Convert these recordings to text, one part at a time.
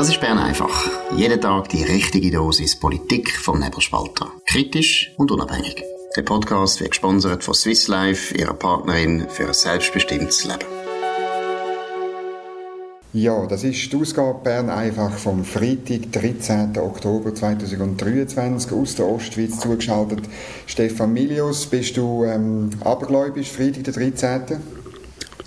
Das ist Bern einfach. Jeden Tag die richtige Dosis Politik vom Nebelspalter. Kritisch und unabhängig. Der Podcast wird gesponsert von Swiss Life, ihrer Partnerin für ein selbstbestimmtes Leben. Ja, das ist die Ausgabe Bern einfach vom Freitag, 13. Oktober 2023 aus der Ostschweiz zugeschaltet. Stefan Milius, bist du ähm, abergläubisch, Freitag der 13.?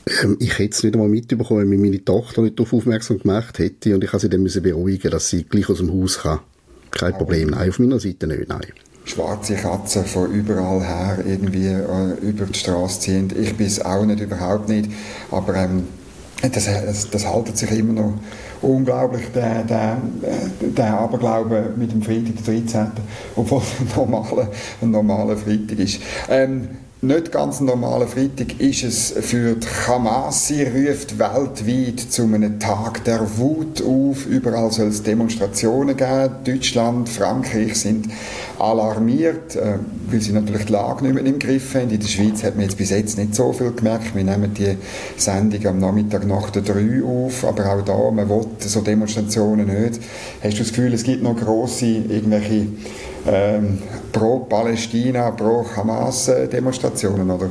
Ähm, ich hätte es nicht einmal mitbekommen, wenn meine Tochter nicht darauf aufmerksam gemacht hätte und ich musste sie dann beruhigen, dass sie gleich aus dem Haus kann. Kein Problem, nein, auf meiner Seite nicht, nein. Schwarze Katzen von überall her irgendwie äh, über die Straße ziehen. Ich bin es auch nicht, überhaupt nicht, aber ähm, das, das, das haltet sich immer noch unglaublich, der, der, der Aberglaube mit dem Freitag, der 13., obwohl es ein normaler, ein normaler Freitag ist. Ähm, nicht ganz ein normaler Freitag ist es für die Hamas. Sie ruft weltweit zu einem Tag der Wut auf. Überall soll es Demonstrationen geben. Deutschland, Frankreich sind alarmiert, äh, weil sie natürlich die Lage nicht mehr im Griff haben. In der Schweiz hat man jetzt bis jetzt nicht so viel gemerkt. Wir nehmen die Sendung am Nachmittag nach der 3 auf, aber auch da, man will so Demonstrationen nicht. Hast du das Gefühl, es gibt noch grosse irgendwelche ähm, pro-Palästina, pro-Hamas-Demonstrationen, oder?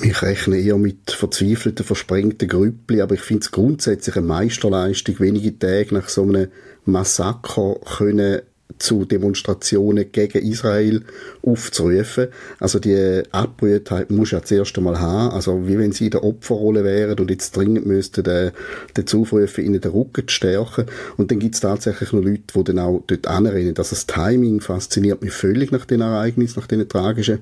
Ich rechne eher mit verzweifelten, versprengten Grüppli, aber ich finde es grundsätzlich eine Meisterleistung, wenige Tage nach so einem Massaker können zu Demonstrationen gegen Israel aufzurufen. Also die Abbrühtheit muss ja zuerst einmal haben, also wie wenn sie in der Opferrolle wären und jetzt dringend müssten den, den Zufrufen ihnen den Rücken zu stärken. Und dann gibt es tatsächlich noch Leute, die dann auch dort anrennen. Also das Timing fasziniert mich völlig nach den Ereignissen, nach den tragischen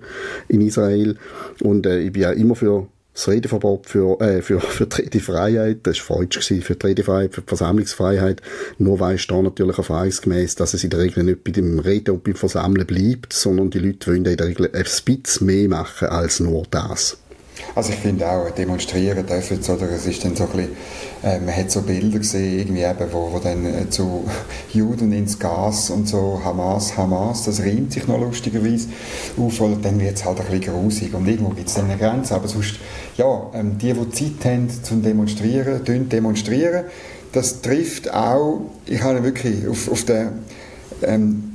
in Israel. Und äh, ich bin ja immer für das Redeverbot für, äh, für, für die Redefreiheit, das war falsch gewesen, für die Redefreiheit, für die Versammlungsfreiheit, nur weiss da natürlich erfahrungsgemäß, dass es in der Regel nicht bei dem Reden und beim Versammeln bleibt, sondern die Leute wollen in der Regel ein bisschen mehr machen als nur das. Also ich finde auch, demonstrieren dürfen oder? Es ist dann so ein bisschen, äh, man hat so Bilder gesehen, irgendwie eben, wo, wo dann äh, zu Juden ins Gas und so, Hamas, Hamas, das reimt sich noch lustigerweise auf, und dann wird es halt ein bisschen grusig. Und irgendwo gibt es dann eine Grenze, aber sonst, ja, ähm, die, die Zeit haben zum Demonstrieren, demonstrieren, das trifft auch, ich habe wirklich auf, auf der ähm,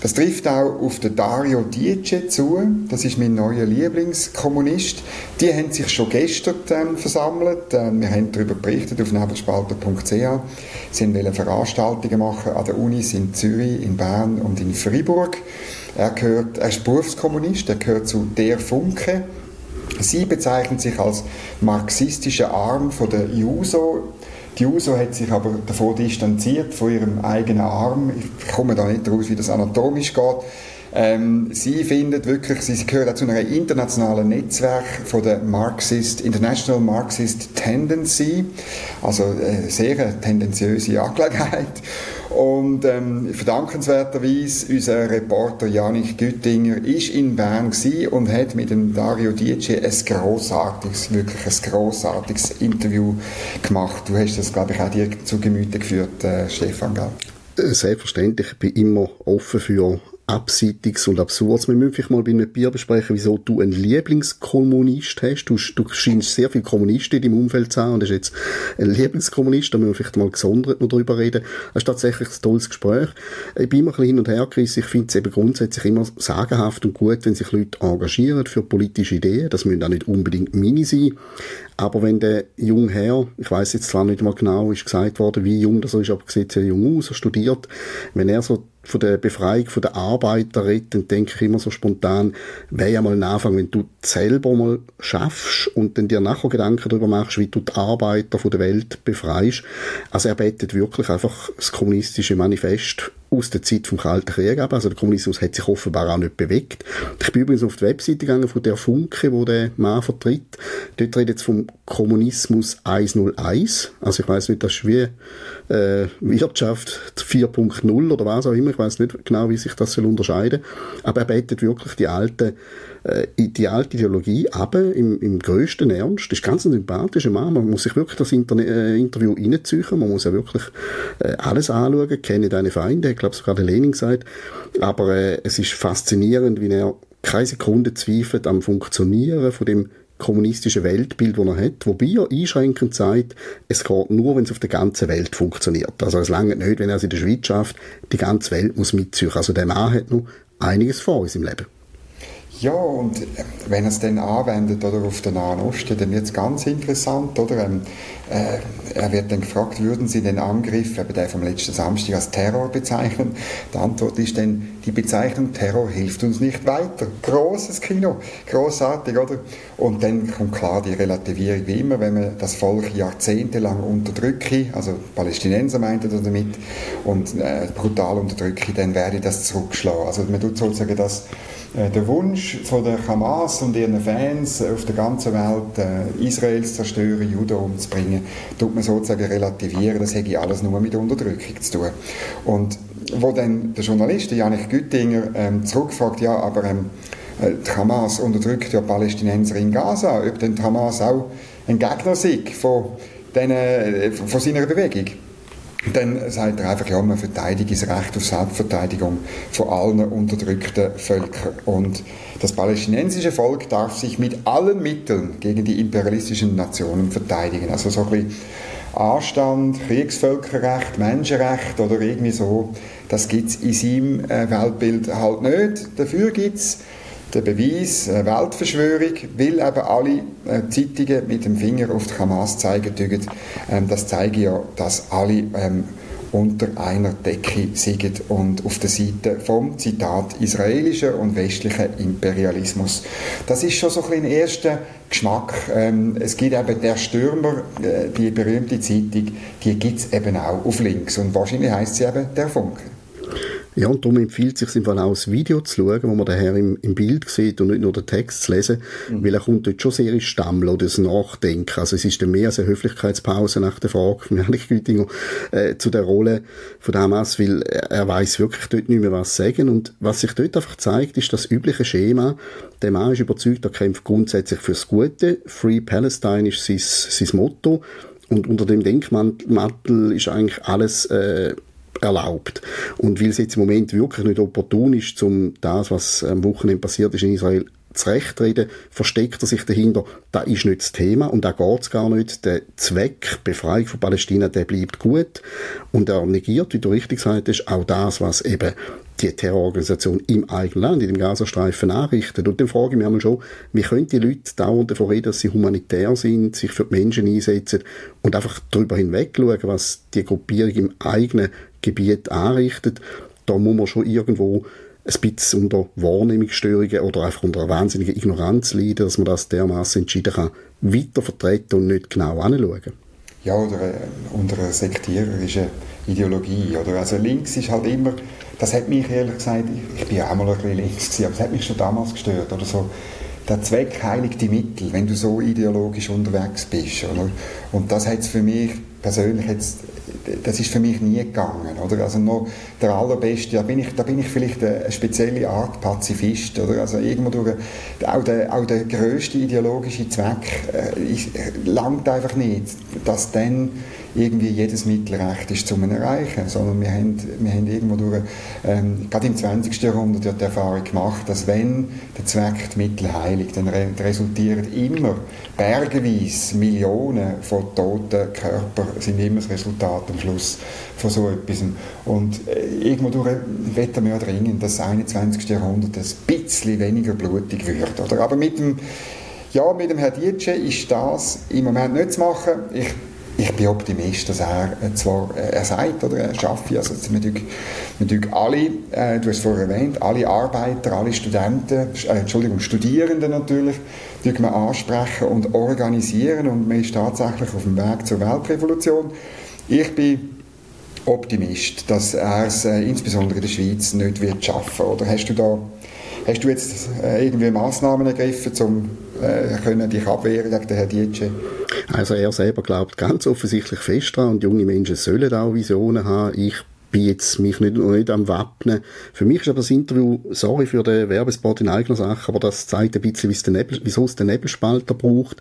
das trifft auch auf den Dario Dice zu. Das ist mein neuer Lieblingskommunist. Die haben sich schon gestern ähm, versammelt. Ähm, wir haben darüber berichtet auf nebelspalter.ch. Sie wollen Veranstaltungen machen an der Unis in Zürich, in Bern und in Freiburg. Er, gehört, er ist Berufskommunist, er gehört zu der Funke. Sie bezeichnet sich als marxistischer Arm von der JUSO. Die USO hat sich aber davon distanziert, von ihrem eigenen Arm. Ich komme da nicht raus, wie das anatomisch geht. Ähm, sie findet wirklich, sie gehört zu einem internationalen Netzwerk von der Marxist, International Marxist Tendency, also äh, sehr tendenziöse Angelegenheit. Und ähm, verdankenswerterweise, unser Reporter Janik Güttinger ist in Bern und hat mit dem Dario Dice ein grossartiges, wirklich ein grossartiges Interview gemacht. Du hast das, glaube ich, auch dir zu Gemüte geführt, äh, Stefan, gell? Äh, selbstverständlich, ich bin immer offen für Abseitiges und Absurdes. Wir müssen vielleicht mal bei einem Bier besprechen, wieso du einen Lieblingskommunist hast. Du, du scheinst sehr viele Kommunisten in deinem Umfeld zu haben und hast jetzt einen Lieblingskommunist. Da müssen wir vielleicht mal gesondert noch drüber reden. Das ist tatsächlich ein tolles Gespräch. Ich bin immer ein bisschen hin und her gerissen. Ich finde es eben grundsätzlich immer sagenhaft und gut, wenn sich Leute engagieren für politische Ideen. Das müssen auch nicht unbedingt meine sein. Aber wenn der junge Herr, ich weiß jetzt zwar nicht mal genau, ist gesagt worden, wie jung das ist, aber sieht sehr jung aus, er studiert, wenn er so von der Befreiung von der Arbeiter redet, dann denke ich immer so spontan, wäre ja mal ein Anfang, wenn du selber mal schaffst und dann dir nachher Gedanken darüber machst, wie du die Arbeiter von der Welt befreist. Also er betet wirklich einfach das kommunistische Manifest aus der Zeit vom Kalten Krieg ab. Also der Kommunismus hat sich offenbar auch nicht bewegt. Ich bin übrigens auf die Webseite gegangen von der Funke, wo der Mann vertritt. Dort redet es vom Kommunismus 101. Also ich weiß nicht, das ist wie äh, Wirtschaft 4.0 oder was auch immer. Ich weiß nicht genau, wie sich das soll unterscheiden. Aber er betet wirklich die alte äh, die alte Ideologie aber im, im größten Ernst. Das ist ganz ein sympathischer Mann. Man muss sich wirklich das Interne äh, Interview reinziehen. Man muss ja wirklich äh, alles anschauen. Kenne deine Feinde, ich glaube sogar der Lenin sagt. Aber äh, es ist faszinierend, wie er keine Sekunde zweifelt am Funktionieren von dem kommunistische Weltbild, das er hat, wobei er einschränkend sagt, es geht nur, wenn es auf der ganzen Welt funktioniert. Also es lange nicht, wenn er es in der Schweiz schafft, die ganze Welt muss mitziehen. Also der Mann hat noch einiges vor in seinem Leben. Ja, und äh, wenn er es dann anwendet oder auf den Nahen Osten, dann wird es ganz interessant, oder? Ähm, äh, er wird dann gefragt, würden Sie den Angriff, eben der vom letzten Samstag, als Terror bezeichnen? Die Antwort ist dann, die Bezeichnung Terror hilft uns nicht weiter. Großes Kino, großartig, oder? Und dann kommt klar die Relativierung, wie immer, wenn man das Volk jahrzehntelang unterdrücke, also Palästinenser meint er damit, und äh, brutal unterdrücke, dann werde das zurückschlagen. Also man tut sozusagen das der Wunsch von der Hamas und ihren Fans auf der ganzen Welt, äh, Israel zu zerstören, Juden umzubringen, tut man sozusagen relativieren, das hätte alles nur mit Unterdrückung zu tun. Und wo dann der Journalist, Janik Güttinger, ähm, zurückfragt, ja, aber ähm, äh, die Hamas unterdrückt ja Palästinenser in Gaza, ob denn die Hamas auch ein Gegner sei von, denen, von seiner Bewegung. Dann sagt er einfach, ja, man verteidigt das Recht auf Selbstverteidigung von allen unterdrückten Völkern. Und das palästinensische Volk darf sich mit allen Mitteln gegen die imperialistischen Nationen verteidigen. Also so ein bisschen Anstand, Kriegsvölkerrecht, Menschenrecht oder irgendwie so, das gibt es in seinem äh, Weltbild halt nicht. Dafür gibt es der Beweis, eine Weltverschwörung, weil eben alle äh, Zeitungen mit dem Finger auf die Hamas zeigen tügen. Ähm, das zeigt ja, dass alle ähm, unter einer Decke sind und auf der Seite vom Zitat israelischen und westlichen Imperialismus. Das ist schon so ein, ein erster Geschmack. Ähm, es gibt eben der Stürmer, äh, die berühmte Zeitung, die gibt es eben auch auf links und wahrscheinlich heißt sie eben der Funke. Ja, und darum empfiehlt es sich im Fall auch das Video zu schauen, wo man daher im, im Bild sieht und nicht nur den Text zu lesen, mhm. weil er kommt dort schon sehr ins Stammeln oder das Nachdenken. Also es ist dann mehr als eine Höflichkeitspause nach der Frage von Erich Gütinger äh, zu der Rolle von Hamas, weil er, er weiß wirklich dort nicht mehr was sagen und was sich dort einfach zeigt, ist das übliche Schema. Der Mann ist überzeugt, er kämpft grundsätzlich fürs Gute. Free Palestine ist sein, sein Motto. Und unter dem Denkmantel ist eigentlich alles äh, erlaubt. Und weil es jetzt im Moment wirklich nicht opportun ist, um das, was am Wochenende passiert ist in Israel, zurechtreden, versteckt er sich dahinter, da ist nicht das Thema und da geht es gar nicht. Der Zweck, Befreiung von Palästina, der bleibt gut und er negiert, wie du richtig sagst, auch das, was eben die Terrororganisation im eigenen Land, in dem Gazastreifen anrichtet. Und dann frage ich mich einmal schon, wie können die Leute dauernd davon reden, dass sie humanitär sind, sich für die Menschen einsetzen und einfach darüber hinweg schauen, was die Gruppierung im eigenen Gebiet anrichtet. Da muss man schon irgendwo ein bisschen unter Wahrnehmungsstörungen oder einfach unter einer wahnsinnigen Ignoranz leiden, dass man das dermaßen entschieden kann, weiter vertreten und nicht genau anschauen. Ja, oder äh, unter einer sektiererischen Ideologie. Oder? Also links ist halt immer, das hat mich ehrlich gesagt, ich, ich bin auch mal ein bisschen links gewesen, aber das hat mich schon damals gestört. Oder so, der Zweck heiligt die Mittel, wenn du so ideologisch unterwegs bist. Oder? Und das hat für mich persönlich jetzt das ist für mich nie gegangen, oder? Also noch der allerbeste, da bin ich, da bin ich vielleicht eine spezielle Art Pazifist, oder? Also irgendwo durch, auch der, auch der größte ideologische Zweck äh, ist, langt einfach nicht, dass dann irgendwie jedes Mittel recht ist zum Erreichen, sondern wir haben, wir haben irgendwo durch, ähm, gerade im 20. Jahrhundert ja die Erfahrung gemacht, dass wenn der Zweck die Mittel heiligt, dann re resultieren immer bergeweise Millionen von toten Körpern sind immer das Resultat am Schluss von so etwas. Und äh, irgendwo durch wetten wir ja dringend, dass das 21. Jahrhundert ein bisschen weniger blutig wird. Oder? Aber mit dem ja, mit dem Herrn Dietsche ist das im Moment nicht zu machen. Ich ich bin Optimist, dass er äh, zwar, äh, er sagt, oder er schafft, also wir tun alle, äh, du hast es vorher erwähnt, alle Arbeiter, alle Studenten, Entschuldigung, Studierenden natürlich, wir ansprechen und organisieren und man ist tatsächlich auf dem Weg zur Weltrevolution. Ich bin Optimist, dass er es insbesondere in der Schweiz nicht wird schaffen. Oder hast du da hast du jetzt irgendwie Massnahmen ergriffen, um äh, können dich abwehren gegen den Herrn Dietsche? Also er selber glaubt ganz offensichtlich fest daran und junge Menschen sollen auch Visionen haben. Ich bin jetzt mich nicht, noch nicht am Wappnen. Für mich ist aber das Interview, sorry für den Werbespot in eigener Sache, aber das zeigt ein bisschen, wieso es den Nebelspalter braucht.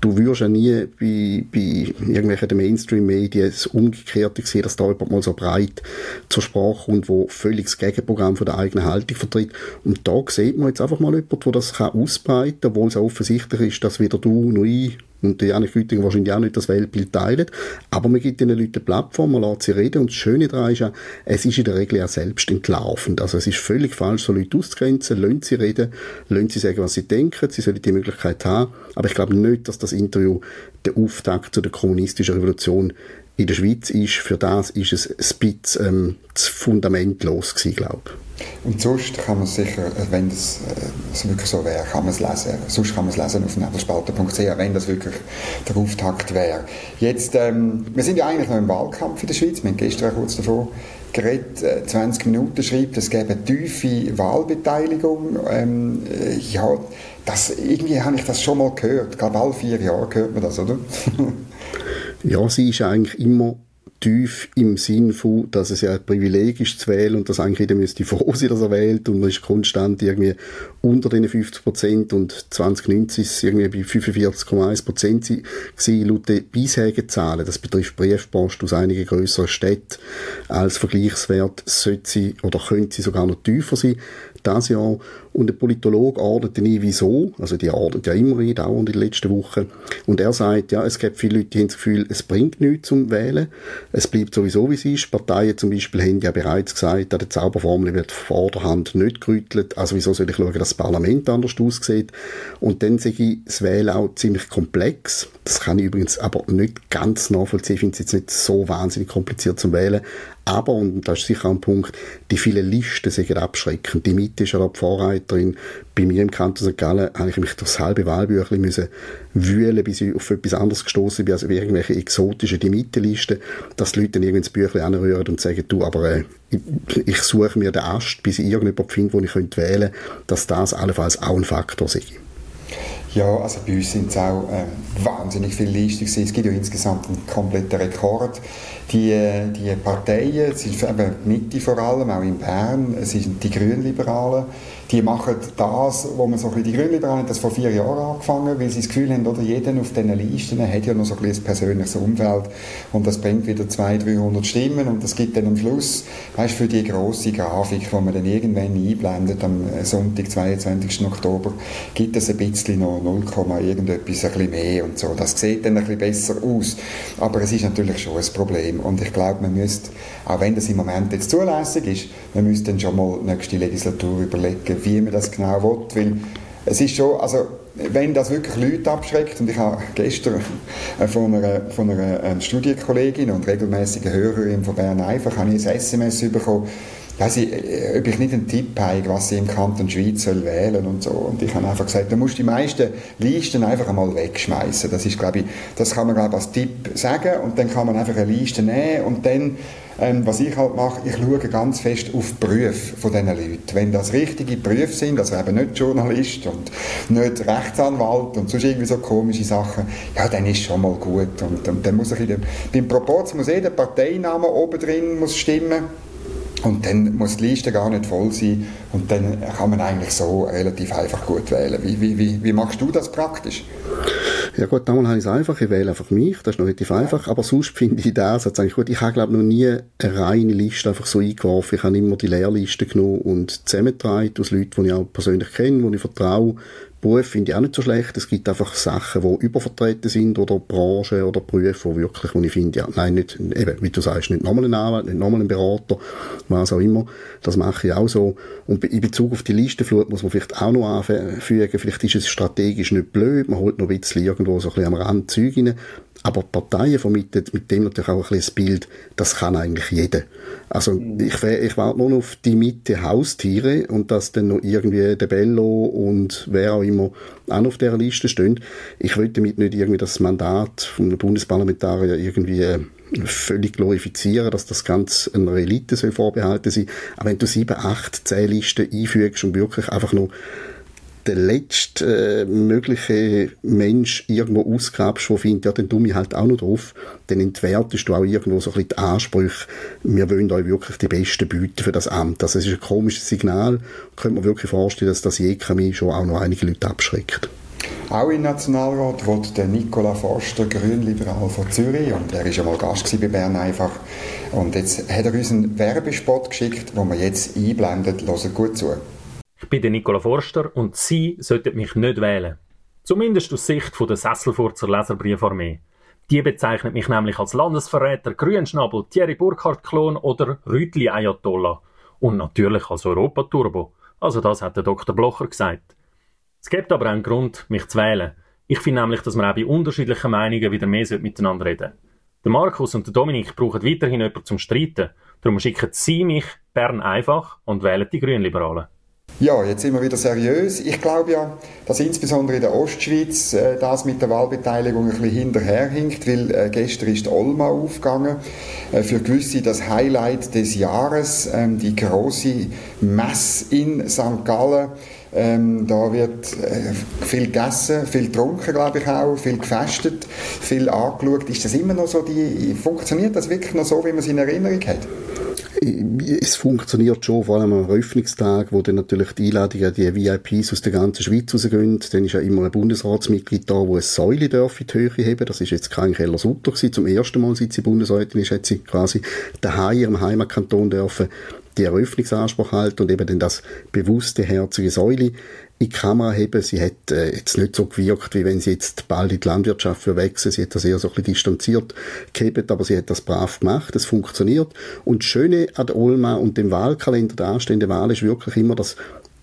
Du wirst ja nie bei, bei irgendwelchen Mainstream-Medien das Umgekehrte sehen, dass da jemand mal so breit zur Sprache kommt, wo völlig das Gegenprogramm von der eigenen Haltung vertritt. Und da sieht man jetzt einfach mal jemanden, der das kann ausbreiten kann, obwohl es offensichtlich ist, dass weder du noch ich und die Janik Güting wahrscheinlich auch nicht das Weltbild teilen. Aber man gibt den Leuten eine Plattform, man lässt sie reden und das Schöne daran ist ja, es ist in der Regel ja selbst entlaufend. Also es ist völlig falsch, so Leute auszugrenzen, lassen sie reden, lassen sie sagen, was sie denken, sie sollen die Möglichkeit haben. Aber ich glaube nicht, dass das Interview der Auftakt zu der kommunistischen Revolution in der Schweiz ist. Für das ist es ein bisschen ähm, zu fundamentlos gewesen, glaube. Und sonst kann man sicher, äh, wenn das äh, wirklich so wäre, kann man es lesen. Sonst kann man es lesen auf nebelspalter.ch, wenn das wirklich der Auftakt wäre. Jetzt, ähm, wir sind ja eigentlich noch im Wahlkampf in der Schweiz. Wir haben gestern kurz davor geredet, äh, 20 Minuten schreibt, es gäbe tiefe Wahlbeteiligung. Ähm, äh, ja, das, irgendwie habe ich das schon mal gehört. Ich glaube, alle vier Jahre hört man das, oder? ja, sie ist eigentlich immer tief im Sinn von, dass es ja ein Privileg ist zu wählen und dass eigentlich jeder müsste froh sein, dass er wählt und man ist konstant irgendwie unter den 50 Prozent und 2019 ist es irgendwie bei 45,1 Prozent laut den bisherigen Zahlen. Das betrifft Briefpost aus einigen größeren Städten. Als Vergleichswert sollte sie oder könnte sie sogar noch tiefer sein das Jahr. Und der Politologe ordnet nie wieso, also die ordnet ja immer ein, dauernd in den letzten Wochen. Und er sagt, ja, es gibt viele Leute, die haben das Gefühl, es bringt nichts zum Wählen. Es bleibt sowieso, wie es ist. Parteien zum Beispiel haben ja bereits gesagt, an der Zauberformel wird vorderhand nicht gerüttelt. Also wieso soll ich schauen, dass das Parlament anders aussieht? Und dann sage ich, das Wählen auch ziemlich komplex. Das kann ich übrigens aber nicht ganz nachvollziehen. Ich finde es jetzt nicht so wahnsinnig kompliziert zum Wählen. Aber, und das ist sicher ein Punkt, die vielen Listen sind abschreckend. Die Mitte ist ja die Vorreiterin. Bei mir im Kanton St. Gallen habe ich mich das halbe Wahlbüchlein müssen wühlen, bis ich auf etwas anderes gestoßen bin, also irgendwelche exotischen die Mitte-Listen, dass die Leute dann irgendwie ins Büchlein anrühren und sagen, du, aber äh, ich, ich suche mir den Ast, bis ich irgendjemanden finde, wo ich könnte wählen könnte, dass das allenfalls auch ein Faktor sei. Ja, also bei uns sind es auch äh, wahnsinnig viele Listen Es gibt ja insgesamt einen kompletten Rekord. Die, äh, die Parteien, es ist eben die Mitte vor allem, auch in Bern, es sind die Grünliberalen, die machen das, wo man so ein bisschen, die Grünliberalen haben das vor vier Jahren angefangen, weil sie das Gefühl haben, oder jeder auf diesen Listen hat ja noch so ein, bisschen ein persönliches Umfeld und das bringt wieder 200, 300 Stimmen und das gibt dann am Schluss, weißt für die grosse Grafik, die man dann irgendwann einblendet am Sonntag, 22. Oktober, gibt es ein bisschen noch 0, irgendetwas ein bisschen mehr und so. Das sieht dann ein bisschen besser aus, aber es ist natürlich schon ein Problem und ich glaube, man müsste, auch wenn das im Moment jetzt zulässig ist, man müsste dann schon mal nächste Legislatur überlegen, wie man das genau will, weil es ist schon, also wenn das wirklich Leute abschreckt, und ich habe gestern von einer, von einer ähm, Studienkollegin und regelmäßigen Hörerin von Bern einfach ein SMS bekommen, weiß ich, äh, ob ich nicht einen Tipp habe, was sie im Kanton Schweiz soll wählen und so. Und ich habe einfach gesagt, du musst die meisten Listen einfach einmal wegschmeißen. Das ist, glaube ich, das kann man, glaube ich, als Tipp sagen und dann kann man einfach eine Liste nehmen und dann ähm, was ich halt mache, ich schaue ganz fest auf die Berufe von diesen Leuten. Wenn das richtige Berufe sind, also eben nicht Journalist und nicht Rechtsanwalt und sonst irgendwie so komische Sachen, ja, dann ist schon mal gut. Und, und dann muss ich in dem, beim Proporz muss jeder Parteiname oben drin muss stimmen und dann muss die Liste gar nicht voll sein und dann kann man eigentlich so relativ einfach gut wählen. Wie, wie, wie, wie machst du das praktisch? Ja gut, damals habe ich es einfach, ich wähle einfach mich, das ist noch relativ einfach, aber sonst finde ich das eigentlich gut. Ich habe glaube noch nie eine reine Liste einfach so eingeworfen, ich habe immer die Leerliste genommen und zusammengetragen aus Leuten, die ich auch persönlich kenne, die ich vertraue, Beruf finde ich auch nicht so schlecht. Es gibt einfach Sachen, die übervertreten sind oder Branchen oder Berufe, wo wirklich, wo ich finde, ja, nein, nicht, eben, wie du sagst, nicht nochmal ein Anwalt, nicht nochmal ein Berater, was auch immer. Das mache ich auch so. Und in Bezug auf die Listenflut muss man vielleicht auch noch anfügen, vielleicht ist es strategisch nicht blöd, man holt noch ein bisschen irgendwo so ein bisschen am Rand Zeug rein. Aber Parteien vermitteln mit dem natürlich auch ein bisschen das Bild, das kann eigentlich jeder. Also mhm. ich, ich warte nur noch auf die Mitte Haustiere und dass dann noch irgendwie der Bello und wer auch immer auch auf dieser Liste stehen. Ich will damit nicht irgendwie das Mandat vom Bundesparlamentarier irgendwie äh, völlig glorifizieren, dass das ganz einer Elite soll vorbehalten sein. Aber wenn du sieben, acht, zehn Listen einfügst und wirklich einfach nur der letzte äh, mögliche Mensch irgendwo ausgrabst, der findet, ja, dann tu mich halt auch noch drauf, dann entwertest du auch irgendwo so ein bisschen die Ansprüche, wir wollen euch wirklich die Besten bieten für das Amt. Also es ist ein komisches Signal, könnte man wirklich vorstellen, dass das Jekami schon auch noch einige Leute abschreckt. Auch im Nationalrat wird der Nicola Forster, Grünliberal von Zürich, und er war ja mal Gast bei Bern einfach. Und jetzt hat er uns einen Werbespot geschickt, den wir jetzt einblenden. Hören gut zu. Ich bin der Nicola Forster und Sie sollten mich nicht wählen. Zumindest aus Sicht der Sesselfurzer Leserbriefarmee. Die bezeichnet mich nämlich als Landesverräter, Grünschnabel, Thierry Burkhardt-Klon oder Rütli-Ayatollah. Und natürlich als Europaturbo. Also das hat der Dr. Blocher gesagt. Es gibt aber einen Grund, mich zu wählen. Ich finde nämlich, dass man auch bei unterschiedlichen Meinungen wieder mehr miteinander reden Der Markus und der Dominik brauchen weiterhin jemanden zum Streiten. Darum schicken sie mich Bern einfach und wählen die Grünliberalen. Ja, jetzt sind wir wieder seriös. Ich glaube ja, dass insbesondere in der Ostschweiz äh, das mit der Wahlbeteiligung ein bisschen hinterherhinkt, weil äh, gestern ist Olma aufgegangen. Äh, für gewisse das Highlight des Jahres, ähm, die große Messe in St. Gallen ähm, da wird äh, viel gegessen, viel getrunken, glaube ich auch, viel gefestet, viel angeschaut. Ist das immer noch so, die, funktioniert das wirklich noch so, wie man es in Erinnerung hat? Es funktioniert schon, vor allem am Eröffnungstag, wo dann natürlich die Einladungen, die VIPs aus der ganzen Schweiz rausgehen. Dann ist ja immer ein Bundesratsmitglied da, wo eine Säule darf in die Höhe heben. Das ist jetzt kein Keller Sutter gewesen. Zum ersten Mal, seit sie Bundesrätin ist, hat sie quasi daheim ihrem Heimatkanton dürfen die Eröffnungsanspruch halten und eben dann das bewusste herzige Säule in die Kamera heben. Sie hat äh, jetzt nicht so gewirkt, wie wenn sie jetzt bald in die Landwirtschaft wechseln. Sie hat das eher so ein bisschen distanziert gehabt, aber sie hat das brav gemacht. Es funktioniert. Und das Schöne an der Olma und dem Wahlkalender der anstehenden Wahl ist wirklich immer, dass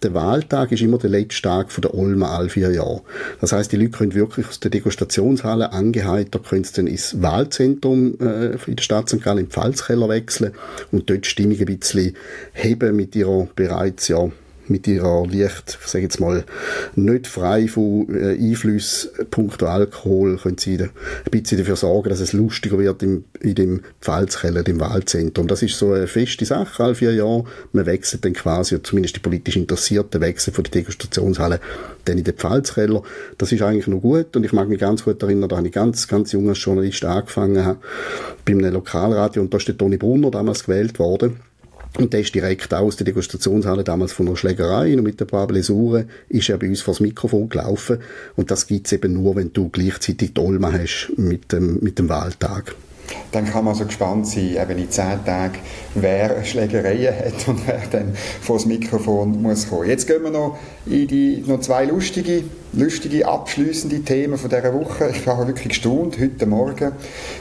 der Wahltag ist immer der letzte Tag von der Olma all vier Jahre. Das heißt, die Leute können wirklich aus der Degustationshalle angeheitert können sie dann ins Wahlzentrum äh, in der Stadt St. Gallen im Pfalzkeller wechseln und dort die Stimmung ein bisschen heben mit ihrer bereits ja mit ihrer leicht, ich sage jetzt mal, nicht frei von äh, Einflüssen punkto Alkohol, können sie ein bisschen dafür sorgen, dass es lustiger wird im, in dem Pfalzkeller, dem Wahlzentrum. Das ist so eine feste Sache, alle vier Jahre. Man wechselt dann quasi, zumindest die politisch Interessierten wechseln von der Degustationshalle dann in den Pfalzkeller. Das ist eigentlich noch gut und ich mag mich ganz gut erinnern, da habe ich ganz, ganz jung als Journalist angefangen, bei einem Lokalradio und da ist der Toni Brunner damals gewählt worden und der ist direkt aus der Degustationshalle damals von einer Schlägerei und mit ein paar Blessuren ist er bei uns vor das Mikrofon gelaufen. Und das gibt's eben nur, wenn du gleichzeitig Dolma hast mit dem, mit dem Wahltag. Dann kann man so gespannt sein, eben in zehn Tagen, wer Schlägereien hat und wer dann vor das Mikrofon muss kommen. Jetzt gehen wir noch in die noch zwei lustige lustige abschließende Themen von dieser Woche. Ich war wirklich gestaunt. Heute Morgen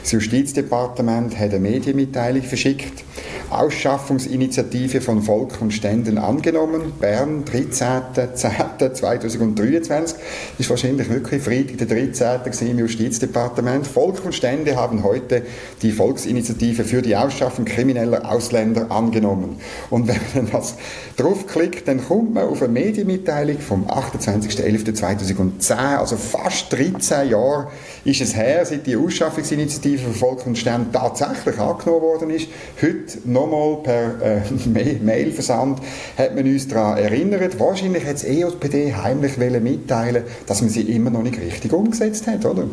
das Justizdepartement hat eine Medienmitteilung verschickt. Ausschaffungsinitiative von Volk und Ständen angenommen. Bern, 13.10.2023. Ist wahrscheinlich wirklich Freitag der 13. im Justizdepartement. Volk und Stände haben heute die Volksinitiative für die Ausschaffung krimineller Ausländer angenommen. Und wenn man das draufklickt, dann kommt man auf eine Medienmitteilung vom 28.11.2023 2010, also fast 13 Jahre ist es her, seit die Ausschaffungsinitiative für Volk und Stern tatsächlich angenommen worden ist. Heute nochmal per äh, Mailversand hat man uns daran erinnert. Wahrscheinlich hat es EJPD heimlich mitteilen dass man sie immer noch nicht richtig umgesetzt hat, oder?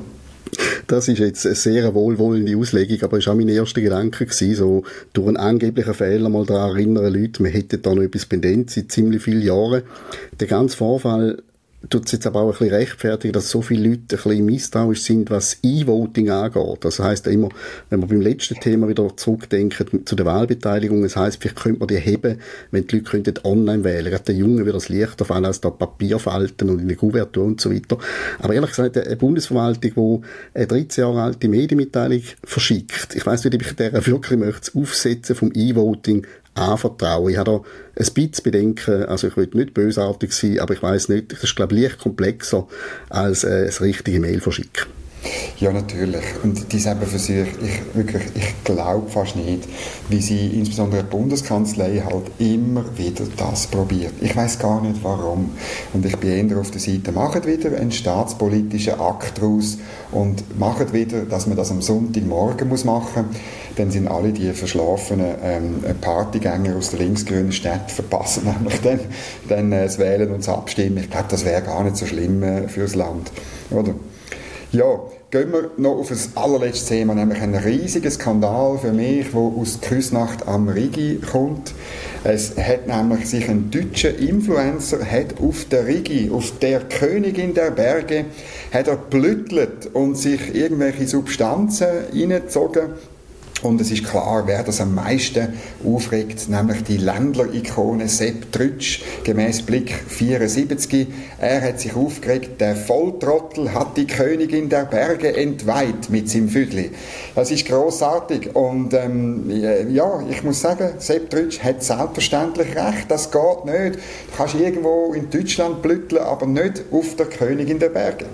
Das ist jetzt eine sehr wohlwollende Auslegung, aber es war auch mein erster Gedanke gewesen, so durch einen angeblichen Fehler mal daran erinnern Leute, man hätte da noch etwas pendent seit ziemlich vielen Jahren. Der ganze Vorfall tut es jetzt aber auch ein bisschen rechtfertigen, dass so viele Leute ein bisschen misstrauisch sind, was E-Voting angeht. Das heisst immer, wenn wir beim letzten Thema wieder zurückdenken zu der Wahlbeteiligung, das heisst, vielleicht könnte man die heben, wenn die Leute könnten online wählen. Gerade den Jungen wird das leichter fallen als da Papierfalten und in der Kuvertur und so weiter. Aber ehrlich gesagt, eine Bundesverwaltung, die eine 13 Jahre alte Medienmitteilung verschickt, ich weiss nicht, ob ich der wirklich möchte, das Aufsetzen vom E-Voting anvertrauen. Ich habe da ein bisschen Bedenken, also ich will nicht bösartig sein, aber ich weiß nicht, das ist glaube ich leicht komplexer als äh, das richtige Mail verschicken. Ja, natürlich. Und diese eben Versuche, ich, wirklich, ich glaube fast nicht, wie sie insbesondere die Bundeskanzlei halt immer wieder das probiert. Ich weiß gar nicht warum. Und ich bin eher auf der Seite, macht wieder einen staatspolitischen Akt daraus und macht wieder, dass man das am Sonntagmorgen muss machen muss. Dann sind alle die verschlafenen ähm, Partygänger aus der linksgrünen Stadt verpassen nämlich dann, dann äh, das Wählen und das Abstimmen. Ich glaube, das wäre gar nicht so schlimm äh, fürs Land. Oder? Ja, gehen wir noch auf das allerletzte Thema, nämlich ein riesiger Skandal für mich, der aus Küsnacht am Rigi kommt. Es hat nämlich sich ein deutscher Influencer hat auf der Rigi, auf der Königin der Berge, hat er blüttelt und sich irgendwelche Substanzen reingezogen und es ist klar, wer das am meisten aufregt, nämlich die Ländler-Ikone Sepp Trütsch, gemäß Blick 74. Er hat sich aufgeregt, der Volltrottel hat die Königin der Berge entweiht mit seinem Füdli. Das ist großartig und ähm, ja, ich muss sagen, Sepp Trütsch hat selbstverständlich recht, das geht nicht. Du kannst irgendwo in Deutschland blütteln, aber nicht auf der Königin der Berge.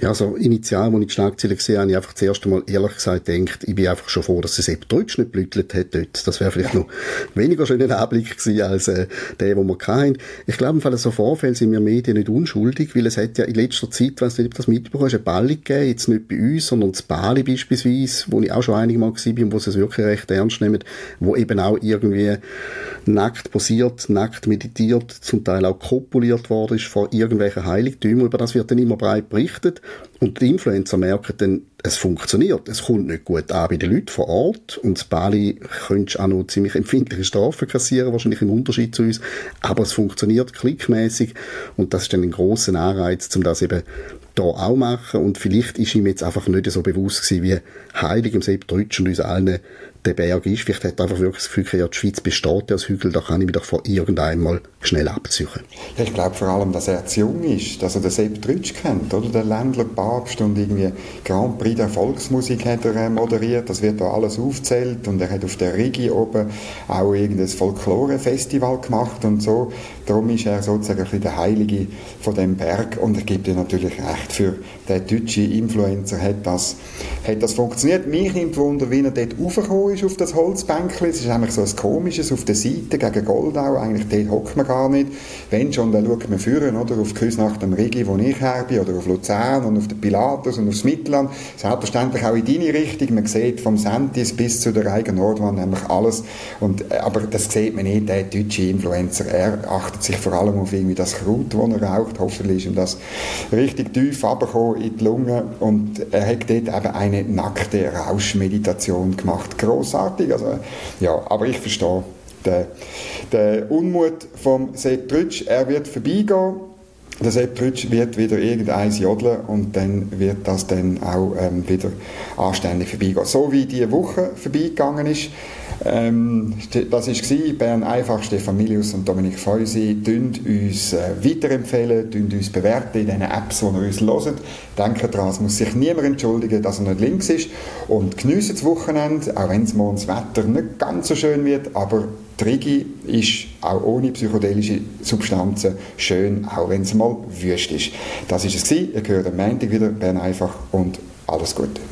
Ja, also initial, als ich die Schlagzeile gesehen habe, habe ich einfach das erste Mal ehrlich gesagt gedacht, ich bin einfach schon froh, dass es eben Deutsch nicht blüttelt hat dort. Das wäre vielleicht noch weniger schöner Anblick gewesen als äh, der, den wir hatten. Ich glaube, im Fall so Vorfälle sind wir Medien nicht unschuldig, weil es hat ja in letzter Zeit, weiß nicht, ob das mitbekommen hast, eine Balli gegeben, jetzt nicht bei uns, sondern das Bali beispielsweise, wo ich auch schon einige Mal war und wo sie es wirklich recht ernst nehmen, wo eben auch irgendwie nackt posiert, nackt meditiert, zum Teil auch kopuliert worden ist von irgendwelchen Heiligtümern. Über das wird dann immer breit berichtet. Und die Influencer merken dann, es funktioniert. Es kommt nicht gut an bei den Leuten vor Ort. Und das Bali könntest auch noch ziemlich empfindliche Strafen kassieren, wahrscheinlich im Unterschied zu uns. Aber es funktioniert klickmäßig. Und das ist dann ein grosser Anreiz, um das eben da auch machen. Und vielleicht ist ihm jetzt einfach nicht so bewusst gewesen, wie heilig im Sepp Deutsch und uns allen der Berg ist. Vielleicht hat er einfach wirklich das Gefühl, ja, die Schweiz besteht ja als Hügel, da kann ich mich doch von irgendeinmal schnell abziehen. Ja, ich glaube vor allem, dass er zu jung ist, dass er den Sepp Trütsch kennt, oder? Der Ländler Papst und irgendwie Grand Prix der Volksmusik hat er äh, moderiert, das wird da alles aufzählt und er hat auf der Rigi oben auch irgendein Folklore-Festival gemacht und so. Darum ist er sozusagen ein bisschen der Heilige von dem Berg und er gibt dir natürlich recht, für den deutschen Influencer hat das, hat das funktioniert. Mich nimmt Wunder, wie er dort raufgekommen ist auf das Holzbänkchen. Es ist eigentlich so ein komisches auf der Seite gegen Goldau. Eigentlich dort hockt man gar nicht. Wenn schon, dann schaut man führen, oder? Auf Küsnacht am Rigi, wo ich her bin, oder auf Luzern und auf den Pilatus und aufs Mittelland. Selbstverständlich auch in deine Richtung. Man sieht vom Sentis bis zu der Reigen Nordwand nämlich alles. Und, äh, aber das sieht man nicht, der deutsche Influencer. Er achtet sich vor allem auf irgendwie das Kraut, das er raucht. Hoffentlich ist ihm das richtig tief runtergekommen in die Lunge. Und er hat dort eben eine nackte Rauschmeditation gemacht. Grossartig. Also, ja, aber ich verstehe den, den Unmut vom Sepp Trütsch. Er wird vorbeigehen der Sepp Trütsch wird wieder irgendeins jodeln und dann wird das dann auch ähm, wieder anständig vorbeigehen. So wie diese Woche vorbeigegangen ist, ähm, das war Bern einfach, Stefan Milius und Dominik Feusi, tun uns äh, weiterempfehlen, tun uns bewerten in den Apps, die ihr uns hört. Denkt daran, es muss sich niemand entschuldigen, dass er nicht links ist und geniessen das Wochenende, auch wenn es morgens das Wetter nicht ganz so schön wird, aber Trigi ist auch ohne psychedelische Substanzen schön, auch wenn es mal wüst ist. Das ist es. Ihr hört am Montag wieder, Bern einfach und alles Gute.